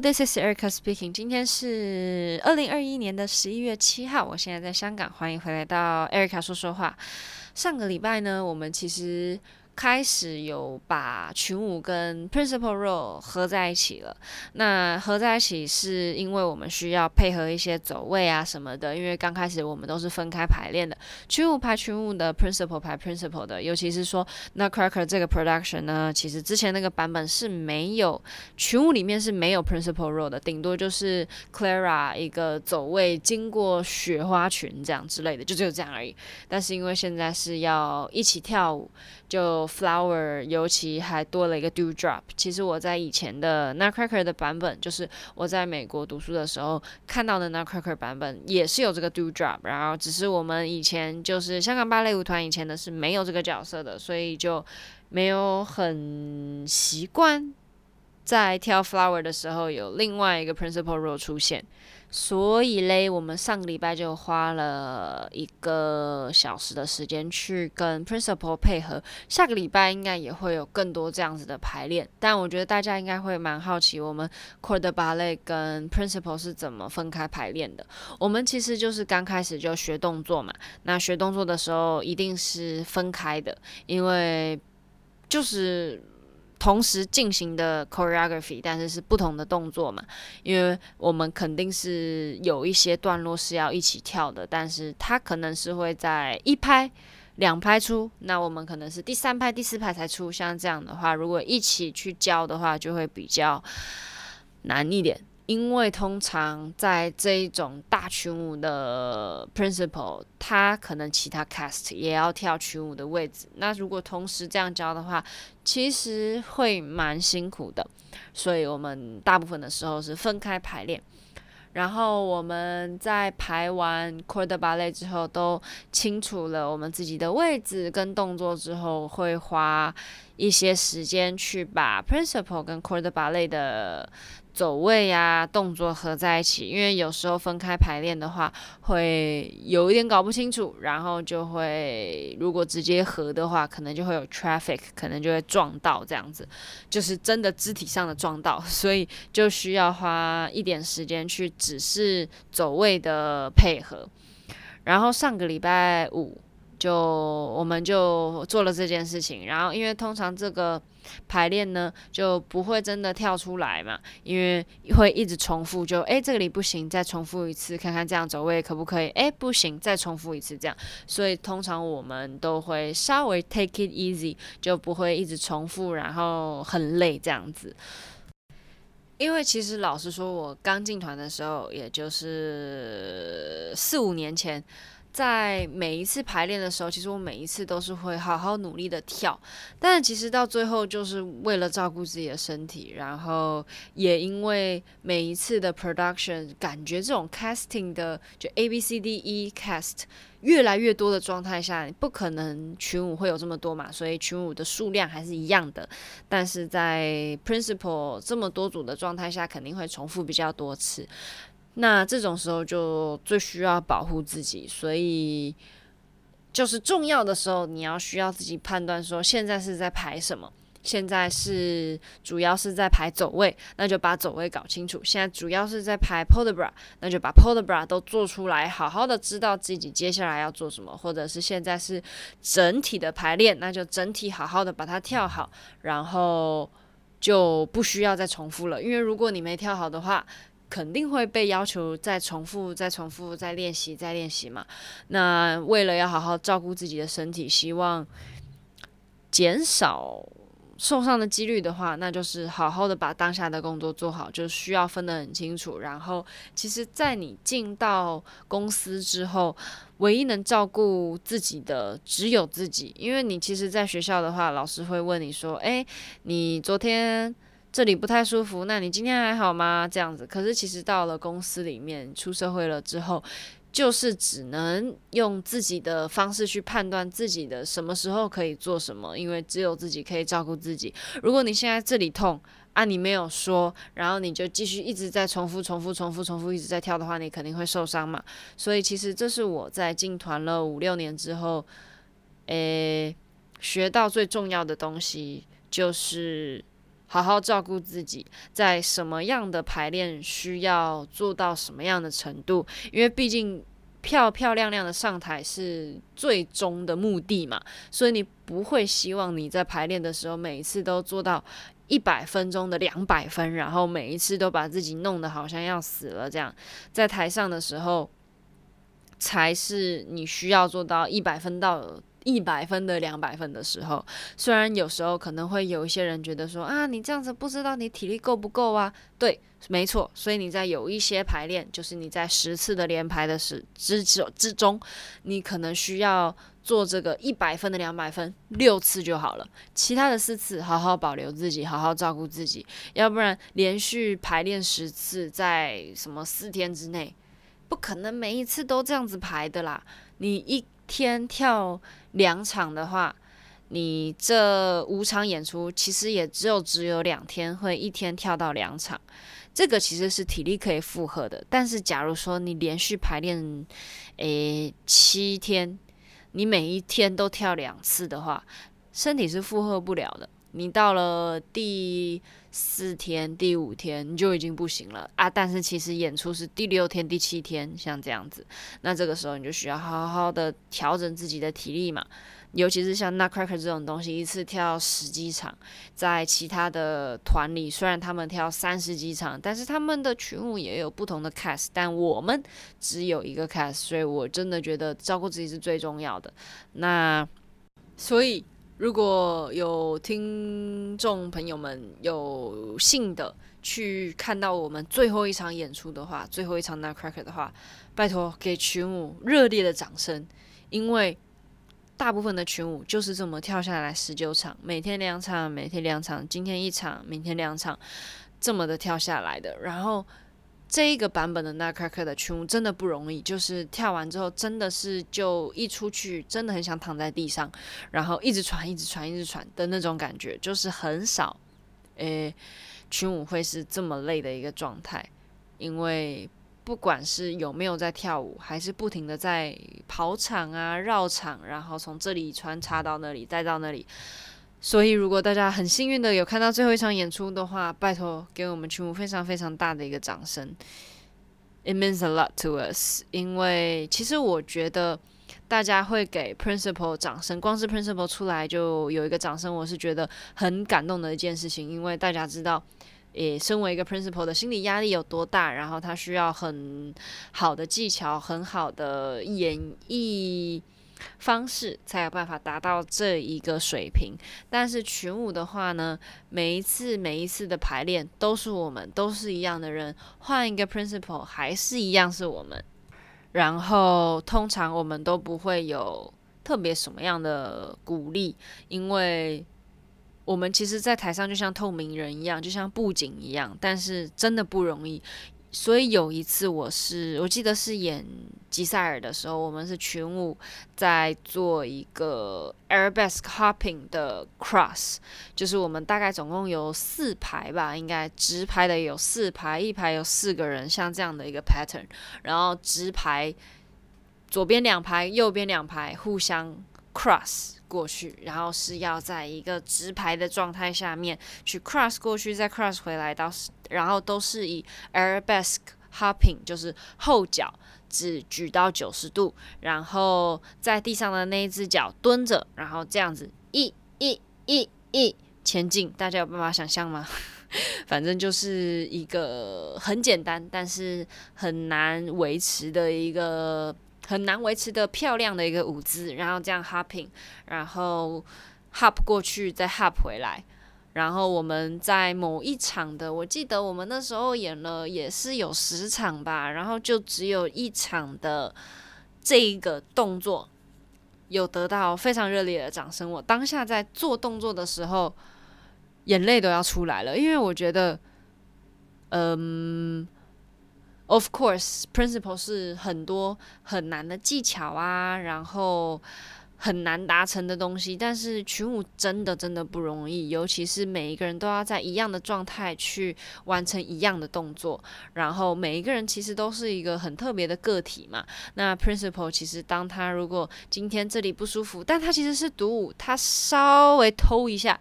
This is Erica speaking. 今天是二零二一年的十一月七号，我现在在香港，欢迎回来到 Erica 说说话。上个礼拜呢，我们其实。开始有把群舞跟 principal role 合在一起了。那合在一起是因为我们需要配合一些走位啊什么的。因为刚开始我们都是分开排练的，群舞排群舞的，principal 排 principal 的。尤其是说 Nutcracker 这个 production 呢，其实之前那个版本是没有群舞里面是没有 principal role 的，顶多就是 Clara 一个走位经过雪花裙这样之类的，就只有这样而已。但是因为现在是要一起跳舞。就 flower，尤其还多了一个 dewdrop。其实我在以前的 Nutcracker 的版本，就是我在美国读书的时候看到的 Nutcracker 版本，也是有这个 dewdrop。然后只是我们以前就是香港芭蕾舞团以前的是没有这个角色的，所以就没有很习惯在跳 flower 的时候有另外一个 principal role 出现。所以嘞，我们上个礼拜就花了一个小时的时间去跟 principal 配合。下个礼拜应该也会有更多这样子的排练。但我觉得大家应该会蛮好奇，我们 cord ballet 跟 principal 是怎么分开排练的。我们其实就是刚开始就学动作嘛。那学动作的时候一定是分开的，因为就是。同时进行的 choreography，但是是不同的动作嘛，因为我们肯定是有一些段落是要一起跳的，但是它可能是会在一拍、两拍出，那我们可能是第三拍、第四拍才出。像这样的话，如果一起去教的话，就会比较难一点。因为通常在这一种大群舞的 principal，他可能其他 cast 也要跳群舞的位置。那如果同时这样教的话，其实会蛮辛苦的。所以我们大部分的时候是分开排练。然后我们在排完 corps de ballet 之后，都清楚了我们自己的位置跟动作之后，会花一些时间去把 principal 跟 c o r d e ballet 的。走位呀、啊，动作合在一起，因为有时候分开排练的话，会有一点搞不清楚，然后就会如果直接合的话，可能就会有 traffic，可能就会撞到这样子，就是真的肢体上的撞到，所以就需要花一点时间去指示走位的配合。然后上个礼拜五就我们就做了这件事情，然后因为通常这个。排练呢就不会真的跳出来嘛，因为会一直重复就，就诶这里不行，再重复一次看看这样走位可不可以？诶不行，再重复一次这样。所以通常我们都会稍微 take it easy，就不会一直重复，然后很累这样子。因为其实老实说，我刚进团的时候，也就是四五年前。在每一次排练的时候，其实我每一次都是会好好努力的跳，但其实到最后就是为了照顾自己的身体，然后也因为每一次的 production 感觉这种 casting 的就 A B C D E cast 越来越多的状态下，不可能群舞会有这么多嘛，所以群舞的数量还是一样的，但是在 principal 这么多组的状态下，肯定会重复比较多次。那这种时候就最需要保护自己，所以就是重要的时候，你要需要自己判断说，现在是在排什么，现在是主要是在排走位，那就把走位搞清楚。现在主要是在排 portabra，那就把 portabra 都做出来，好好的知道自己接下来要做什么，或者是现在是整体的排练，那就整体好好的把它跳好，然后就不需要再重复了，因为如果你没跳好的话。肯定会被要求再重复、再重复、再练习、再练习嘛。那为了要好好照顾自己的身体，希望减少受伤的几率的话，那就是好好的把当下的工作做好，就需要分得很清楚。然后，其实，在你进到公司之后，唯一能照顾自己的只有自己，因为你其实，在学校的话，老师会问你说：“诶，你昨天……”这里不太舒服，那你今天还好吗？这样子，可是其实到了公司里面，出社会了之后，就是只能用自己的方式去判断自己的什么时候可以做什么，因为只有自己可以照顾自己。如果你现在这里痛啊，你没有说，然后你就继续一直在重复、重复、重复、重复一直在跳的话，你肯定会受伤嘛。所以其实这是我在进团了五六年之后，诶，学到最重要的东西就是。好好照顾自己，在什么样的排练需要做到什么样的程度，因为毕竟漂漂亮亮的上台是最终的目的嘛，所以你不会希望你在排练的时候每一次都做到一百分钟的两百分，然后每一次都把自己弄得好像要死了这样，在台上的时候才是你需要做到一百分到。一百分的两百分的时候，虽然有时候可能会有一些人觉得说啊，你这样子不知道你体力够不够啊？对，没错。所以你在有一些排练，就是你在十次的连排的时之之中，你可能需要做这个一百分的两百分六次就好了，其他的四次好好保留自己，好好照顾自己，要不然连续排练十次，在什么四天之内，不可能每一次都这样子排的啦。你一天跳两场的话，你这五场演出其实也只有只有两天会一天跳到两场，这个其实是体力可以负荷的。但是假如说你连续排练，诶七天，你每一天都跳两次的话，身体是负荷不了的。你到了第四天、第五天，你就已经不行了啊！但是其实演出是第六天、第七天，像这样子，那这个时候你就需要好好的调整自己的体力嘛。尤其是像 Nutcracker 这种东西，一次跳十几场，在其他的团里，虽然他们跳三十几场，但是他们的曲目也有不同的 cast，但我们只有一个 cast，所以我真的觉得照顾自己是最重要的。那所以。如果有听众朋友们有幸的去看到我们最后一场演出的话，最后一场 Nutcracker 的话，拜托给群舞热烈的掌声，因为大部分的群舞就是这么跳下来十九场，每天两场，每天两场，今天一场，明天两场，这么的跳下来的，然后。这一个版本的 na kaka 的曲目真的不容易，就是跳完之后真的是就一出去，真的很想躺在地上，然后一直喘、一直喘、一直喘的那种感觉，就是很少，诶，群舞会是这么累的一个状态，因为不管是有没有在跳舞，还是不停的在跑场啊、绕场，然后从这里穿插到那里，再到那里。所以，如果大家很幸运的有看到最后一场演出的话，拜托给我们群舞非常非常大的一个掌声。It means a lot to us，因为其实我觉得大家会给 Principal 掌声，光是 Principal 出来就有一个掌声，我是觉得很感动的一件事情，因为大家知道，诶，身为一个 Principal 的心理压力有多大，然后他需要很好的技巧，很好的演绎。方式才有办法达到这一个水平，但是群舞的话呢，每一次每一次的排练都是我们都是一样的人，换一个 principal 还是一样是我们，然后通常我们都不会有特别什么样的鼓励，因为我们其实，在台上就像透明人一样，就像布景一样，但是真的不容易。所以有一次，我是我记得是演吉赛尔的时候，我们是群舞在做一个 Arabesque Hopping 的 Cross，就是我们大概总共有四排吧，应该直排的有四排，一排有四个人，像这样的一个 pattern，然后直排左边两排，右边两排互相 cross。过去，然后是要在一个直排的状态下面去 cross 过去，再 cross 回来到，然后都是以 arabesque hopping，就是后脚只举到九十度，然后在地上的那一只脚蹲着，然后这样子一、一、一、一前进，大家有办法想象吗？反正就是一个很简单，但是很难维持的一个。很难维持的漂亮的一个舞姿，然后这样 hopping，然后 hop 过去再 hop 回来，然后我们在某一场的，我记得我们那时候演了也是有十场吧，然后就只有一场的这一个动作有得到非常热烈的掌声。我当下在做动作的时候，眼泪都要出来了，因为我觉得，嗯。Of course，principle 是很多很难的技巧啊，然后很难达成的东西。但是群舞真的真的不容易，尤其是每一个人都要在一样的状态去完成一样的动作，然后每一个人其实都是一个很特别的个体嘛。那 principal 其实当他如果今天这里不舒服，但他其实是独舞，他稍微偷一下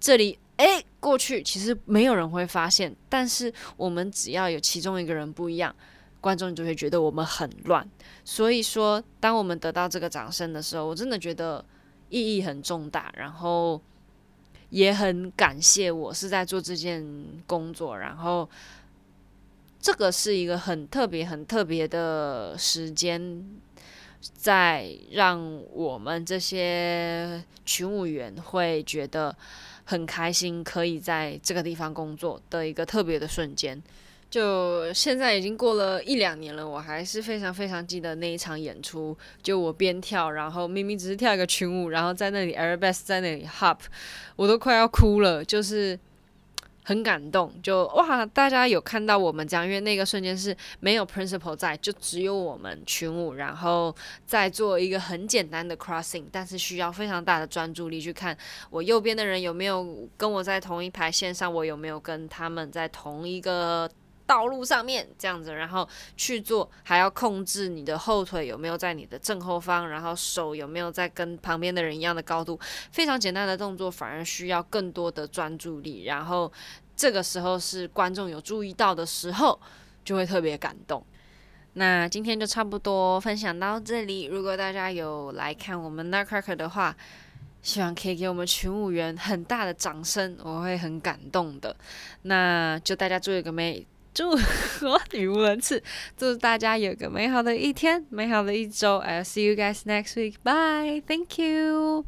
这里。诶，过去其实没有人会发现，但是我们只要有其中一个人不一样，观众就会觉得我们很乱。所以说，当我们得到这个掌声的时候，我真的觉得意义很重大，然后也很感谢我是在做这件工作，然后这个是一个很特别、很特别的时间，在让我们这些群舞员会觉得很开心，可以在这个地方工作的一个特别的瞬间。就现在已经过了一两年了，我还是非常非常记得那一场演出。就我边跳，然后明明只是跳一个群舞，然后在那里 Arabesque 在那里 Hop，我都快要哭了，就是很感动。就哇，大家有看到我们这样，因为那个瞬间是没有 Principal 在，就只有我们群舞，然后再做一个很简单的 Crossing，但是需要非常大的专注力去看我右边的人有没有跟我在同一排线上，我有没有跟他们在同一个。道路上面这样子，然后去做，还要控制你的后腿有没有在你的正后方，然后手有没有在跟旁边的人一样的高度。非常简单的动作，反而需要更多的专注力。然后这个时候是观众有注意到的时候，就会特别感动。那今天就差不多分享到这里。如果大家有来看我们 Nutcracker 的话，希望可以给我们群舞员很大的掌声，我会很感动的。那就大家做一个美。祝我语无伦次，祝大家有个美好的一天，美好的一周。I'll see you guys next week. Bye. Thank you.